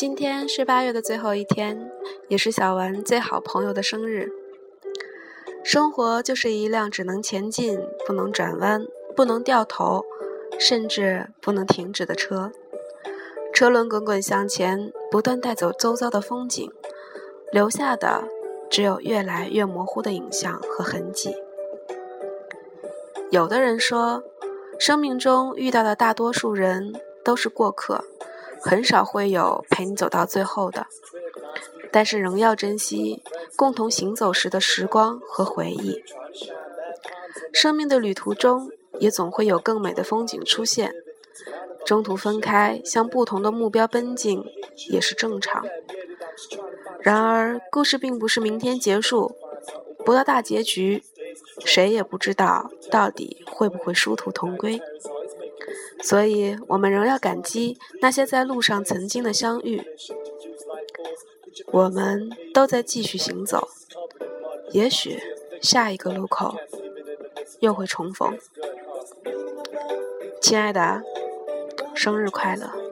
今天是八月的最后一天，也是小丸最好朋友的生日。生活就是一辆只能前进、不能转弯、不能掉头，甚至不能停止的车。车轮滚滚向前，不断带走周遭的风景，留下的只有越来越模糊的影像和痕迹。有的人说，生命中遇到的大多数人都是过客。很少会有陪你走到最后的，但是仍要珍惜共同行走时的时光和回忆。生命的旅途中，也总会有更美的风景出现。中途分开，向不同的目标奔进，也是正常。然而，故事并不是明天结束，不到大结局，谁也不知道到底会不会殊途同归。所以，我们仍要感激那些在路上曾经的相遇。我们都在继续行走，也许下一个路口又会重逢。亲爱的，生日快乐！